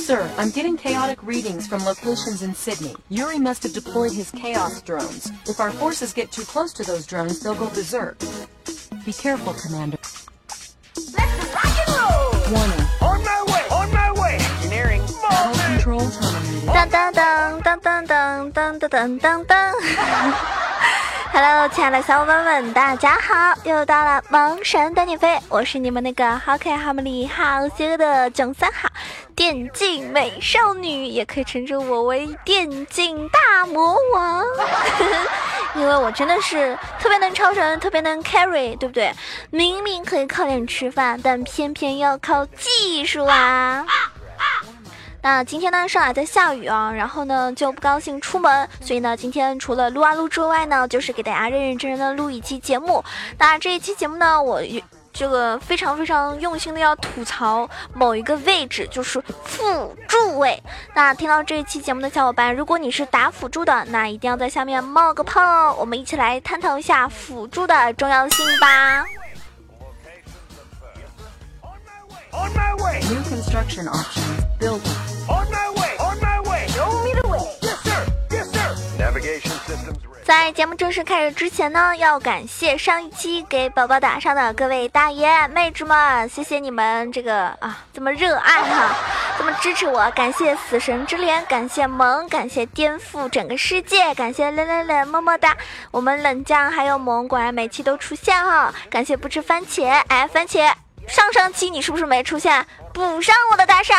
Sir, I'm getting chaotic readings from locations in Sydney. Yuri must have deployed his chaos drones. If our forces get too close to those drones, they'll go berserk. Be careful, Commander. Let's rock and roll! Warning. On my way! On my way! Engineering. Battle Movement! control terminated. 当当当当当当当当当当当。Hello，亲爱的小伙伴们，大家好！又到了萌神带你飞，我是你们那个好可爱、好美丽、好邪恶的囧三好 电竞美少女，也可以称之我为电竞大魔王，因为我真的是特别能超神，特别能 carry，对不对？明明可以靠脸吃饭，但偏偏要靠技术啊！那今天呢，上海在下雨啊，然后呢就不高兴出门，所以呢，今天除了录啊录之外呢，就是给大家认认真真的录一期节目。那这一期节目呢，我这个非常非常用心的要吐槽某一个位置，就是辅助位。那听到这一期节目的小伙伴，如果你是打辅助的，那一定要在下面冒个泡，我们一起来探讨一下辅助的重要性吧。On my way! New construction options. Building. 在节目正式开始之前呢，要感谢上一期给宝宝打赏的各位大爷妹纸们，谢谢你们这个啊这么热爱哈，这么支持我，感谢死神之莲，感谢萌，感谢颠覆整个世界，感谢冷冷冷么么哒，我们冷酱还有萌果然每期都出现哈，感谢不吃番茄，哎番茄，上上期你是不是没出现？补上我的打赏。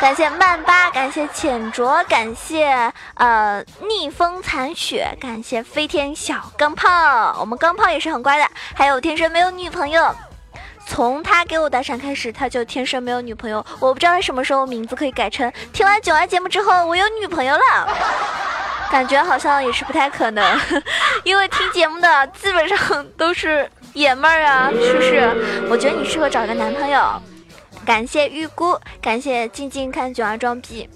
感谢曼巴，感谢浅酌，感谢呃逆风残雪，感谢飞天小钢炮，我们钢炮也是很乖的。还有天生没有女朋友，从他给我打赏开始，他就天生没有女朋友。我不知道他什么时候名字可以改成听完九爱节目之后我有女朋友了，感觉好像也是不太可能，因为听节目的基本上都是爷们儿啊，是不是？我觉得你适合找个男朋友。感谢预估，感谢静静看九儿装逼。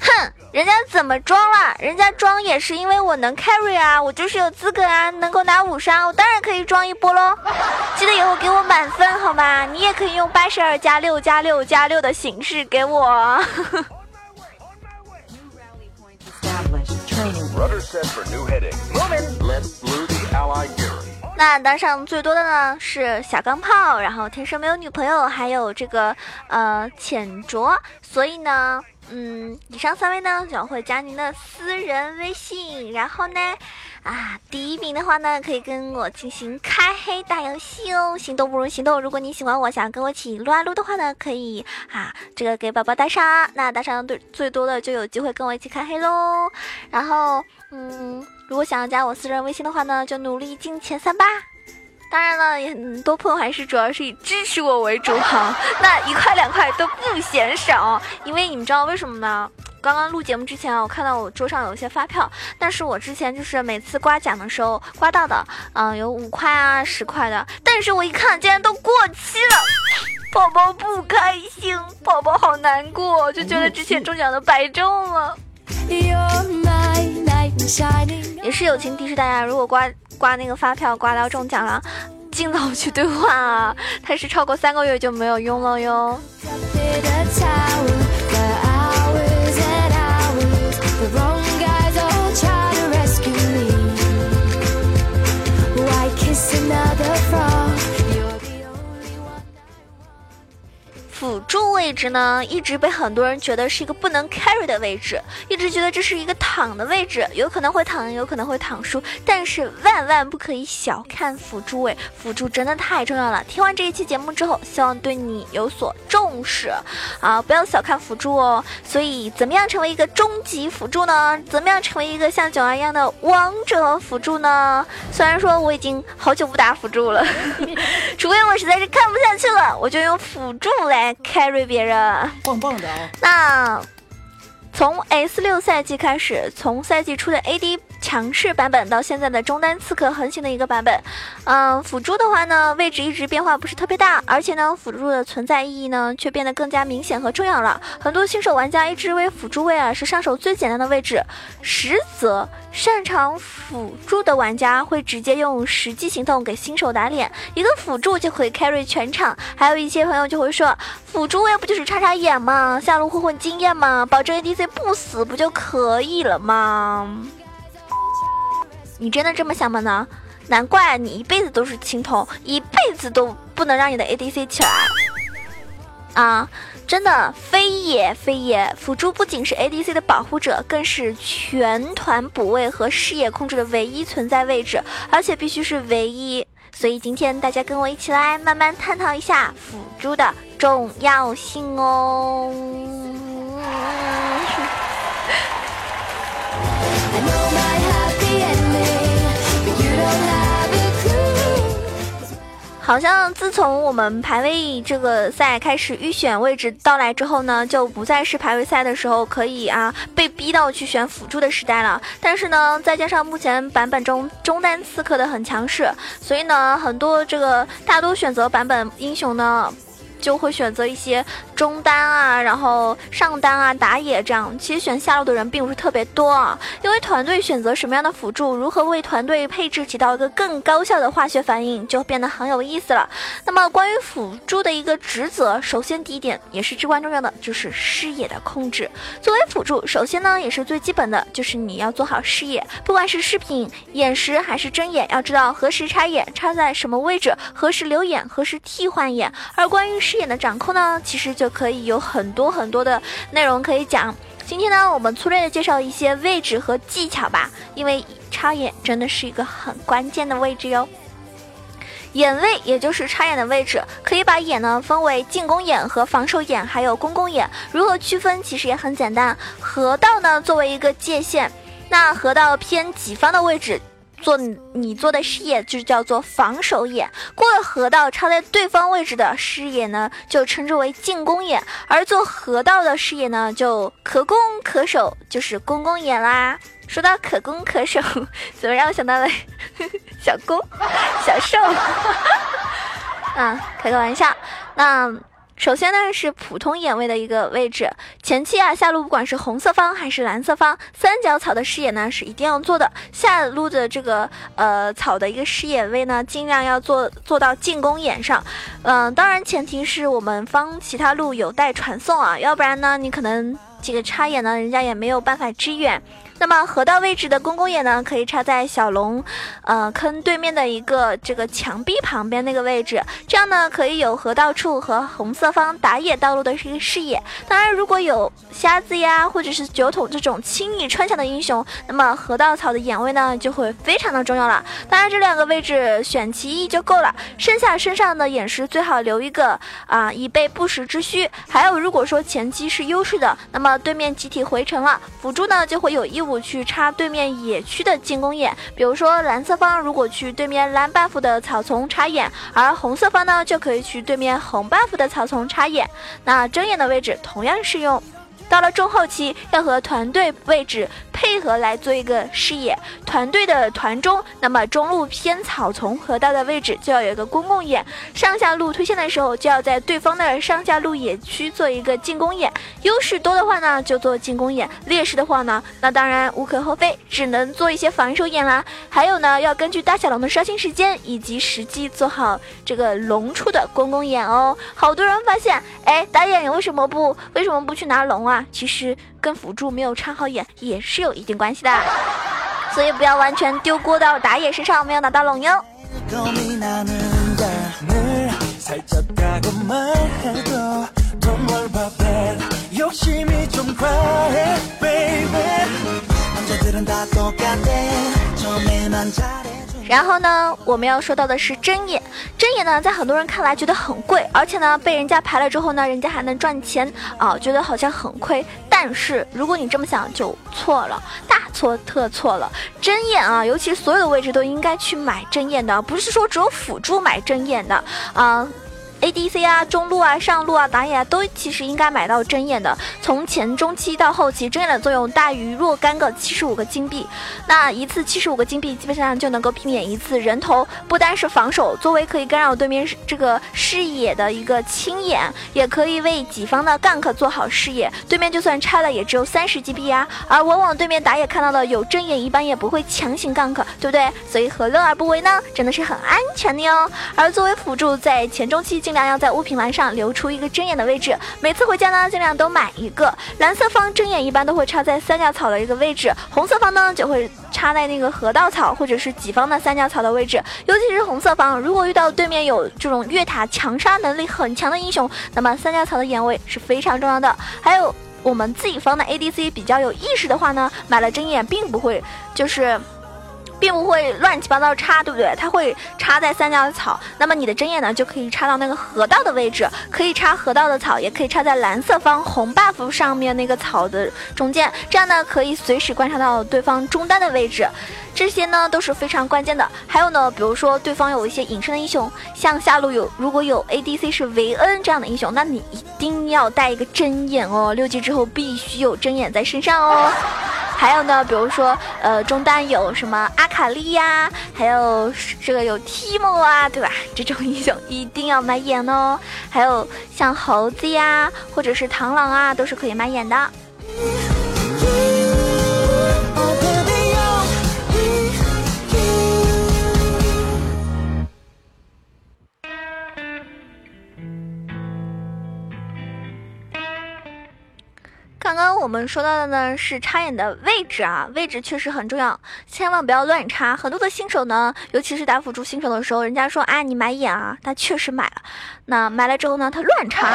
哼，人家怎么装了？人家装也是因为我能 carry 啊，我就是有资格啊，能够拿五杀，我当然可以装一波喽。记得以后给我满分好吗？你也可以用八十二加六加六加六的形式给我。那打赏最多的呢是小钢炮，然后天生没有女朋友，还有这个呃浅酌，所以呢，嗯，以上三位呢将会加您的私人微信，然后呢，啊，第一名的话呢可以跟我进行开黑打游戏哦，行动不如行动。如果你喜欢我，想跟我一起撸啊撸的话呢，可以啊，这个给宝宝打赏，那打赏最最多的就有机会跟我一起开黑喽。然后，嗯，如果想要加我私人微信的话呢，就努力进前三吧。当然了，也很多朋友还是主要是以支持我为主哈，那一块两块都不嫌少，因为你们知道为什么吗？刚刚录节目之前啊，我看到我桌上有一些发票，但是我之前就是每次刮奖的时候刮到的，嗯、有五块啊、十块的，但是我一看竟然都过期了，宝宝不开心，宝宝好难过，就觉得之前中奖的白中了。也是友情提示大家，如果刮刮那个发票刮到中奖了，尽早去兑换啊！它是超过三个月就没有用了哟。辅助位置呢，一直被很多人觉得是一个不能 carry 的位置，一直觉得这是一个躺的位置，有可能会躺赢，有可能会躺输，但是万万不可以小看辅助位，辅助真的太重要了。听完这一期节目之后，希望对你有所重视啊，不要小看辅助哦。所以，怎么样成为一个终极辅助呢？怎么样成为一个像九儿一样的王者辅助呢？虽然说我已经好久不打辅助了，除非我实在是看不下去了，我就用辅助来 carry 别人。棒棒的啊！那从 S 六赛季开始，从赛季初的 AD 强势版本到现在的中单刺客横行的一个版本。嗯，辅助的话呢，位置一直变化不是特别大，而且呢，辅助的存在意义呢却变得更加明显和重要了。很多新手玩家一直认为辅助位啊是上手最简单的位置，实则擅长辅助的玩家会直接用实际行动给新手打脸，一个辅助就可以 carry 全场。还有一些朋友就会说，辅助位不就是插插眼吗？下路混混经验吗？保证 ADC 不死不就可以了吗？你真的这么想吗呢？难怪你一辈子都是青铜，一辈子都不能让你的 ADC 起来啊！真的，非也非也，辅助不仅是 ADC 的保护者，更是全团补位和视野控制的唯一存在位置，而且必须是唯一。所以今天大家跟我一起来慢慢探讨一下辅助的重要性哦。好像自从我们排位这个赛开始预选位置到来之后呢，就不再是排位赛的时候可以啊被逼到去选辅助的时代了。但是呢，再加上目前版本中中单刺客的很强势，所以呢，很多这个大多选择版本英雄呢。就会选择一些中单啊，然后上单啊，打野这样。其实选下路的人并不是特别多啊，因为团队选择什么样的辅助，如何为团队配置起到一个更高效的化学反应，就变得很有意思了。那么关于辅助的一个职责，首先第一点也是至关重要的，就是视野的控制。作为辅助，首先呢也是最基本的，就是你要做好视野，不管是视频、眼石还是睁眼，要知道何时插眼，插在什么位置，何时留眼，何时替换眼。而关于视野的掌控呢，其实就可以有很多很多的内容可以讲。今天呢，我们粗略的介绍一些位置和技巧吧，因为插眼真的是一个很关键的位置哟。眼位也就是插眼的位置，可以把眼呢分为进攻眼和防守眼，还有公共眼。如何区分？其实也很简单，河道呢作为一个界限，那河道偏己方的位置。做你做的视野就叫做防守眼，过了河道插在对方位置的视野呢，就称之为进攻眼，而做河道的视野呢，就可攻可守，就是攻攻眼啦。说到可攻可守，怎么让我想到了 小攻、小受？啊，开个玩笑。那。首先呢是普通眼位的一个位置，前期啊下路不管是红色方还是蓝色方，三角草的视野呢是一定要做的。下路的这个呃草的一个视野位呢，尽量要做做到进攻眼上。嗯、当然前提是我们方其他路有待传送啊，要不然呢你可能这个插眼呢，人家也没有办法支援。那么河道位置的公公眼呢，可以插在小龙，呃坑对面的一个这个墙壁旁边那个位置，这样呢可以有河道处和红色方打野道路的一个视野。当然，如果有瞎子呀或者是酒桶这种轻易穿墙的英雄，那么河道草的眼位呢就会非常的重要了。当然，这两个位置选其一就够了，剩下身上的眼石最好留一个啊，以备不时之需。还有，如果说前期是优势的，那么对面集体回城了，辅助呢就会有义务。去插对面野区的进攻眼，比如说蓝色方如果去对面蓝 buff 的草丛插眼，而红色方呢就可以去对面红 buff 的草丛插眼。那睁眼的位置同样适用。到了中后期，要和团队位置配合来做一个视野。团队的团中，那么中路偏草丛河道的位置就要有一个公共眼。上下路推线的时候，就要在对方的上下路野区做一个进攻眼。优势多的话呢，就做进攻眼；劣势的话呢，那当然无可厚非，只能做一些防守眼啦。还有呢，要根据大小龙的刷新时间以及实际做好这个龙处的公共眼哦。好多人发现，哎，打野你为什么不为什么不去拿龙啊？其实跟辅助没有插好眼也是有一定关系的，所以不要完全丢锅到打野身上，没有拿到龙哟。然后呢，我们要说到的是针眼。针眼呢，在很多人看来觉得很贵，而且呢，被人家排了之后呢，人家还能赚钱啊，觉得好像很亏。但是如果你这么想，就错了，大错特错了。针眼啊，尤其所有的位置都应该去买针眼的，不是说只有辅助买针眼的啊。ADC 啊、中路啊、上路啊、打野啊，都其实应该买到针眼的。从前中期到后期，针眼的作用大于若干个七十五个金币。那一次七十五个金币，基本上就能够避免一次人头。不单是防守，作为可以干扰对面这个视野的一个清眼，也可以为己方的 gank 做好视野。对面就算拆了，也只有三十 GB 啊。而往往对面打野看到的有针眼，一般也不会强行 gank，对不对？所以何乐而不为呢？真的是很安全的哟。而作为辅助，在前中期尽量要在物品栏上留出一个针眼的位置，每次回家呢尽量都买一个。蓝色方针眼一般都会插在三角草的一个位置，红色方呢就会插在那个河道草或者是己方的三角草的位置。尤其是红色方，如果遇到对面有这种越塔强杀能力很强的英雄，那么三角草的眼位是非常重要的。还有我们自己方的 ADC 比较有意识的话呢，买了针眼并不会就是。并不会乱七八糟插，对不对？它会插在三角草，那么你的针眼呢就可以插到那个河道的位置，可以插河道的草，也可以插在蓝色方红 buff 上面那个草的中间，这样呢可以随时观察到对方中单的位置，这些呢都是非常关键的。还有呢，比如说对方有一些隐身的英雄，像下路有如果有 ADC 是维恩这样的英雄，那你一定要带一个针眼哦，六级之后必须有针眼在身上哦。还有呢，比如说，呃，中单有什么阿卡丽呀，还有这个有 Timo 啊，对吧？这种英雄一定要买眼哦。还有像猴子呀，或者是螳螂啊，都是可以买眼的。我们说到的呢是插眼的位置啊，位置确实很重要，千万不要乱插。很多的新手呢，尤其是打辅助新手的时候，人家说啊你买眼啊，他确实买了，那买了之后呢，他乱插，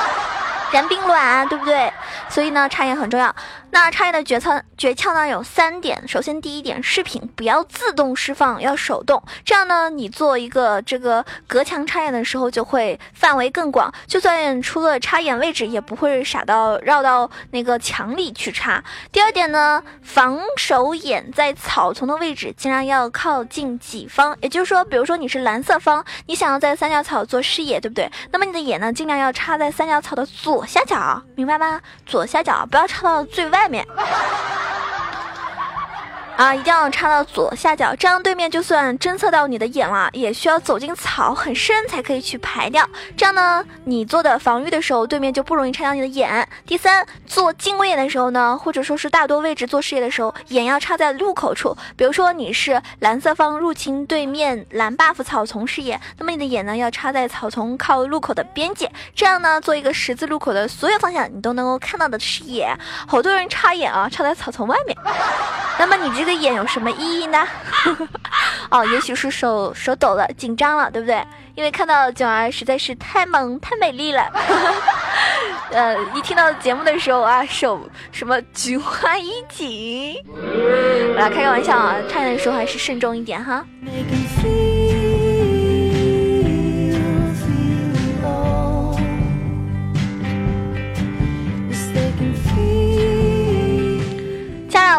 燃冰卵，对不对？所以呢，插眼很重要。那插眼的诀窍诀窍呢有三点，首先第一点，视频不要自动释放，要手动，这样呢，你做一个这个隔墙插眼的时候就会范围更广，就算出了插眼位置，也不会傻到绕到那个墙里去插。第二点呢，防守眼在草丛的位置尽量要靠近己方，也就是说，比如说你是蓝色方，你想要在三角草做视野，对不对？那么你的眼呢，尽量要插在三角草的左左下角，明白吗？左下角不要插到最外面。啊，一定要插到左下角，这样对面就算侦测到你的眼了，也需要走进草很深才可以去排掉。这样呢，你做的防御的时候，对面就不容易插到你的眼。第三，做近位眼的时候呢，或者说是大多位置做视野的时候，眼要插在路口处。比如说你是蓝色方入侵对面蓝 buff 草丛视野，那么你的眼呢要插在草丛靠路口的边界，这样呢做一个十字路口的所有方向你都能够看到的视野。好多人插眼啊，插在草丛外面。那么你这这个眼有什么意义呢？哦，也许是手手抖了，紧张了，对不对？因为看到囧儿实在是太萌、太美丽了。呃，一听到节目的时候啊，手什么菊花一紧。我来，开个玩笑啊，唱的时候还是慎重一点哈。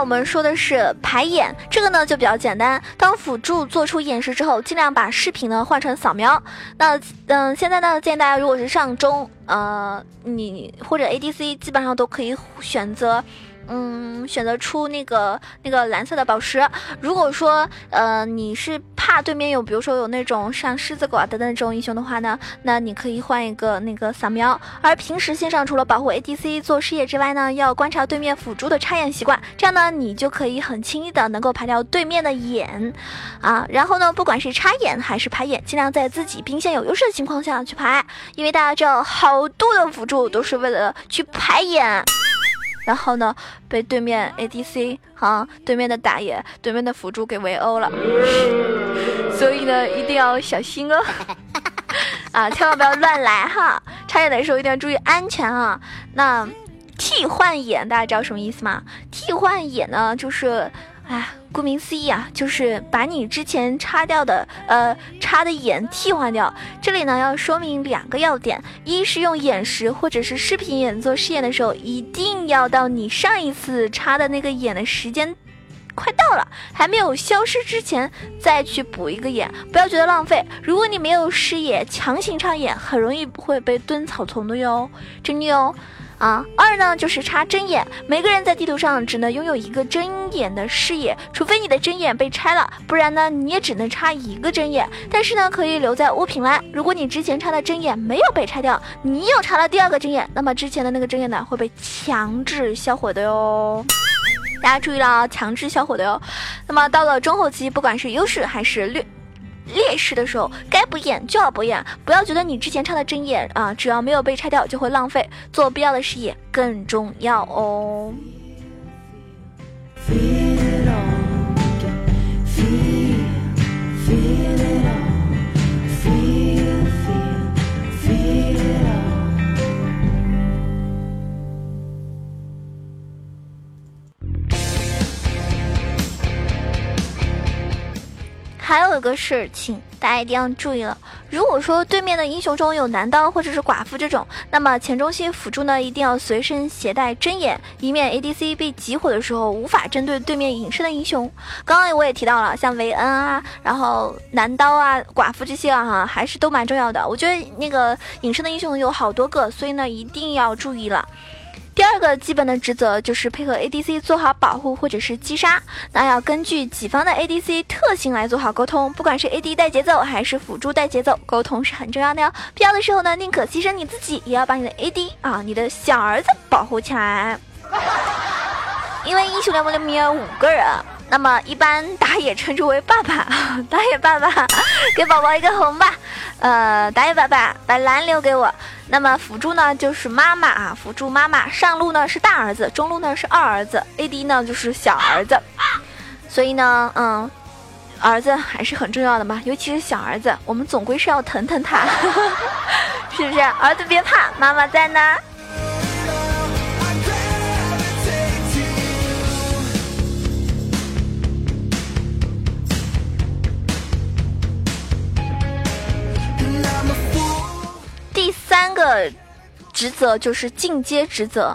我们说的是排眼，这个呢就比较简单。当辅助做出演示之后，尽量把视频呢换成扫描。那嗯、现在呢建议大家如果是上中，呃，你或者 ADC 基本上都可以选择。嗯，选择出那个那个蓝色的宝石。如果说呃你是怕对面有，比如说有那种像狮子狗啊等等这种英雄的话呢，那你可以换一个那个扫描。而平时线上除了保护 ADC 做视野之外呢，要观察对面辅助的插眼习惯，这样呢你就可以很轻易的能够排掉对面的眼啊。然后呢，不管是插眼还是排眼，尽量在自己兵线有优势的情况下去排，因为大家知道好多的辅助都是为了去排眼。然后呢，被对面 ADC 哈，对面的打野、对面的辅助给围殴了，所以呢，一定要小心哦，啊，千万不要乱来哈！插眼的时候一定要注意安全啊。那替换眼，大家知道什么意思吗？替换眼呢，就是，哎，顾名思义啊，就是把你之前插掉的，呃，插的眼替换掉。这里呢要说明两个要点：一是用眼石或者是视频眼做试验的时候，一定要到你上一次插的那个眼的时间快到了，还没有消失之前再去补一个眼，不要觉得浪费。如果你没有视野，强行插眼，很容易会被蹲草丛的哟，真的哟。啊，二呢就是插针眼，每个人在地图上只能拥有一个针眼的视野，除非你的针眼被拆了，不然呢你也只能插一个针眼。但是呢可以留在物品栏，如果你之前插的针眼没有被拆掉，你又插了第二个针眼，那么之前的那个针眼呢会被强制销毁的哟。大家注意了，强制销毁的哟。那么到了中后期，不管是优势还是劣。劣势的时候，该不演就要不演，不要觉得你之前插的针眼啊，只要没有被拆掉就会浪费，做必要的事业更重要哦。还有一个事情，大家一定要注意了。如果说对面的英雄中有男刀或者是寡妇这种，那么前中心辅助呢一定要随身携带针眼，以免 ADC 被集火的时候无法针对对面隐身的英雄。刚刚我也提到了，像维恩啊，然后男刀啊、寡妇这些啊，哈，还是都蛮重要的。我觉得那个隐身的英雄有好多个，所以呢一定要注意了。第二个基本的职责就是配合 ADC 做好保护或者是击杀，那要根据己方的 ADC 特性来做好沟通，不管是 AD 带节奏还是辅助带节奏，沟通是很重要的哟。必要的时候呢，宁可牺牲你自己，也要把你的 AD 啊，你的小儿子保护起来。因为英雄联盟里面有五个人，那么一般打野称之为爸爸，打野爸爸，给宝宝一个红吧。呃，打野爸爸把蓝留给我。那么辅助呢就是妈妈啊，辅助妈妈。上路呢是大儿子，中路呢是二儿子，AD 呢就是小儿子。所以呢，嗯，儿子还是很重要的嘛，尤其是小儿子，我们总归是要疼疼他，是不是？儿子别怕，妈妈在呢。三个职责就是进阶职责。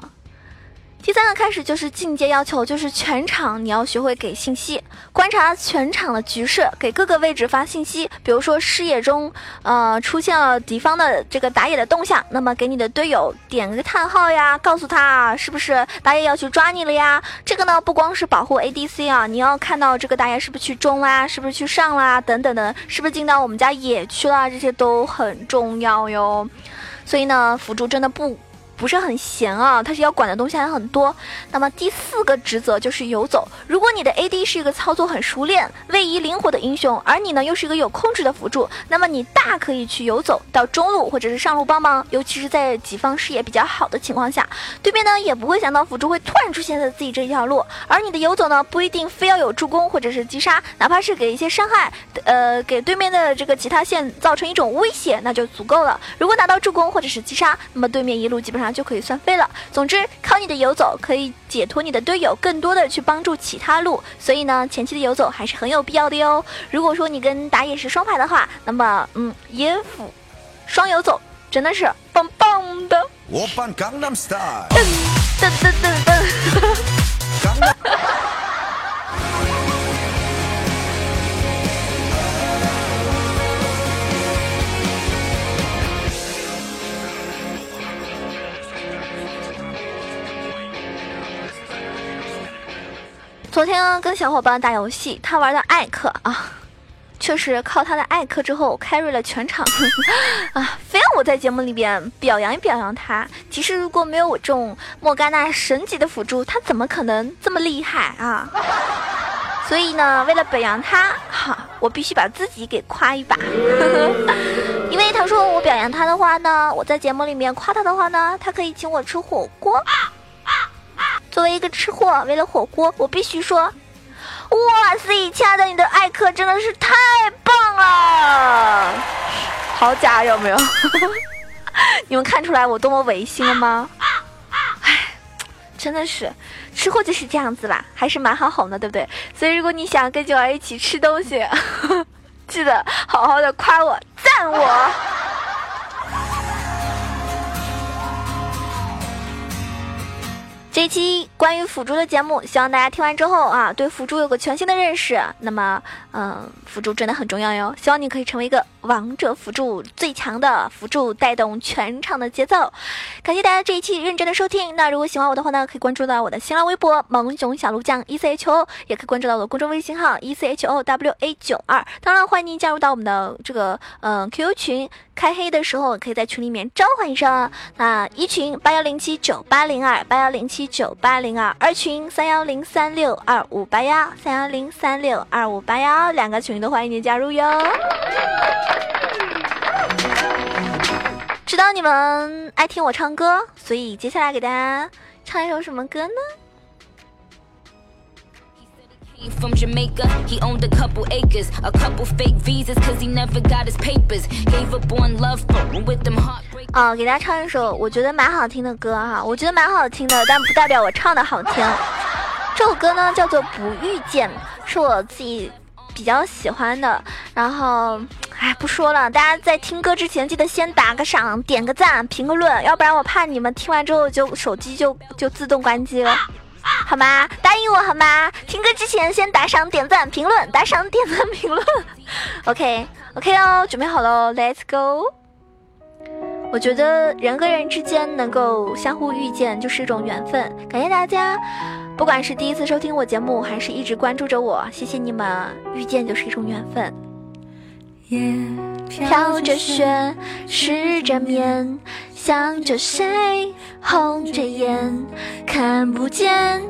第三个开始就是进阶要求，就是全场你要学会给信息，观察全场的局势，给各个位置发信息。比如说视野中，呃，出现了敌方的这个打野的动向，那么给你的队友点个叹号呀，告诉他，是不是打野要去抓你了呀？这个呢，不光是保护 ADC 啊，你要看到这个打野是不是去中啦，是不是去上啦，等等的，是不是进到我们家野区啦，这些都很重要哟。所以呢，辅助真的不不是很闲啊，他是要管的东西还很多。那么第四个职责就是游走。如果你的 AD 是一个操作很熟练、位移灵活的英雄，而你呢又是一个有控制的辅助，那么你大可以去游走到中路或者是上路帮忙，尤其是在己方视野比较好的情况下，对面呢也不会想到辅助会突然出现在自己这一条路，而你的游走呢不一定非要有助攻或者是击杀，哪怕是给一些伤害，呃，给对面的这个其他线造成一种威胁，那就足够了。如果拿到助攻或者是击杀，那么对面一路基本上就可以算废了。总之，靠你的游走可以解脱你的队友，更多的去帮助其他路。所以呢，前期的游走还是很有必要的哟。如果说你跟打野是双排的话，那么嗯，野辅双游走真的是棒棒的。噔噔噔噔噔。昨天跟小伙伴打游戏，他玩的艾克啊，确实靠他的艾克之后 carry 了全场 啊，非让我在节目里边表扬一表扬他。其实如果没有我这种莫甘娜神级的辅助，他怎么可能这么厉害啊？所以呢，为了表扬他，哈，我必须把自己给夸一把，因为他说我表扬他的话呢，我在节目里面夸他的话呢，他可以请我吃火锅。作为一个吃货，为了火锅，我必须说，哇塞，亲爱的，你的艾克真的是太棒了，好假有没有？你们看出来我多么违心了吗？唉，真的是，吃货就是这样子啦，还是蛮好哄的，对不对？所以如果你想跟九儿一起吃东西，记得好好的夸我、赞我。这期关于辅助的节目，希望大家听完之后啊，对辅助有个全新的认识。那么，嗯，辅助真的很重要哟，希望你可以成为一个王者辅助，最强的辅助，带动全场的节奏。感谢大家这一期认真的收听。那如果喜欢我的话呢，可以关注到我的新浪微博“萌熊小鹿酱 E C H O”，也可以关注到我的公众微信号 “E C H O W A 九二”。当然，欢迎您加入到我们的这个嗯 QQ 群。开黑的时候可以在群里面召唤一声，那一群八幺零七九八零二八幺零七九八零二，二群三幺零三六二五八幺三幺零三六二五八幺，两个群都欢迎您加入哟。知道你们爱听我唱歌，所以接下来给大家唱一首什么歌呢？Came from Jamaica, he owned a couple acres, a couple fake visas, cause he never got his papers. Gave up on love, but with them heartbreak. 啊，给大家唱一首我觉得蛮好听的歌哈，我觉得蛮好听的，但不代表我唱的好听。这首歌呢叫做《不遇见》，是我自己比较喜欢的。然后，哎，不说了，大家在听歌之前记得先打个赏、点个赞、评个论，要不然我怕你们听完之后就手机就就自动关机了。好吗？答应我好吗？听歌之前先打赏、点赞、评论，打赏、点赞、评论。OK OK 哦，准备好喽，Let's go。我觉得人和人之间能够相互遇见就是一种缘分。感谢大家，不管是第一次收听我节目，还是一直关注着我，谢谢你们。遇见就是一种缘分。夜飘着雪，湿着面，想着谁，红着眼，看不见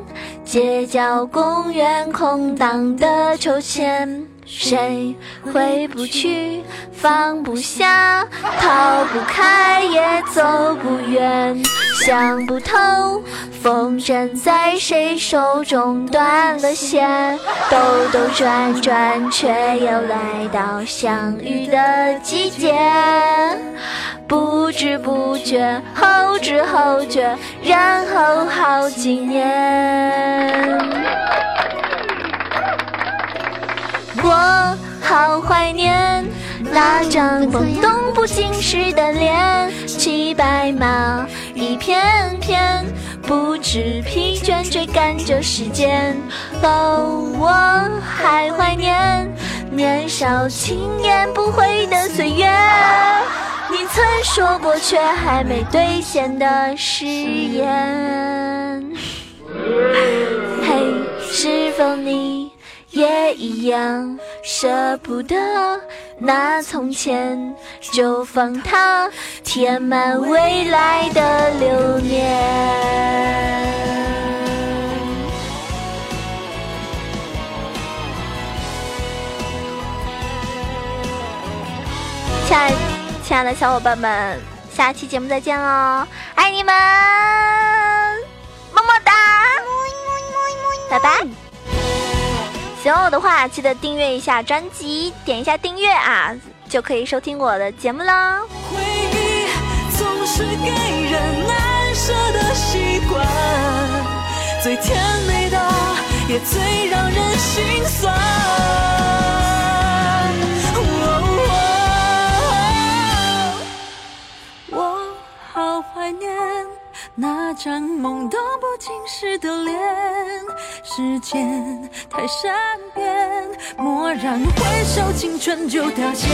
街角公园空荡的秋千，谁回不去，放不下，逃不开，也走不远，想不透，风筝在谁手中断了线，兜兜转转，却又来到相遇的季节。不知不觉，后知后觉，然后好几年。我好怀念那张懵懂不经事的脸，骑白马一片片，不知疲倦追赶着时间。哦，我还怀念年少轻言不悔的岁月，你曾说过却还没兑现的誓言。嘿，是否你也一样舍不得那从前，就放它填满未来的流年。亲爱亲爱的小伙伴们，下期节目再见喽，爱你们，么么哒，拜拜。喜欢我的话，记得订阅一下专辑，点一下订阅啊，就可以收听我的节目喽。回忆总是给人难舍的习惯，最甜美的也最让人心酸。我好怀念那张懵懂不经事的脸，时间太善变，蓦然回首，青春就凋谢。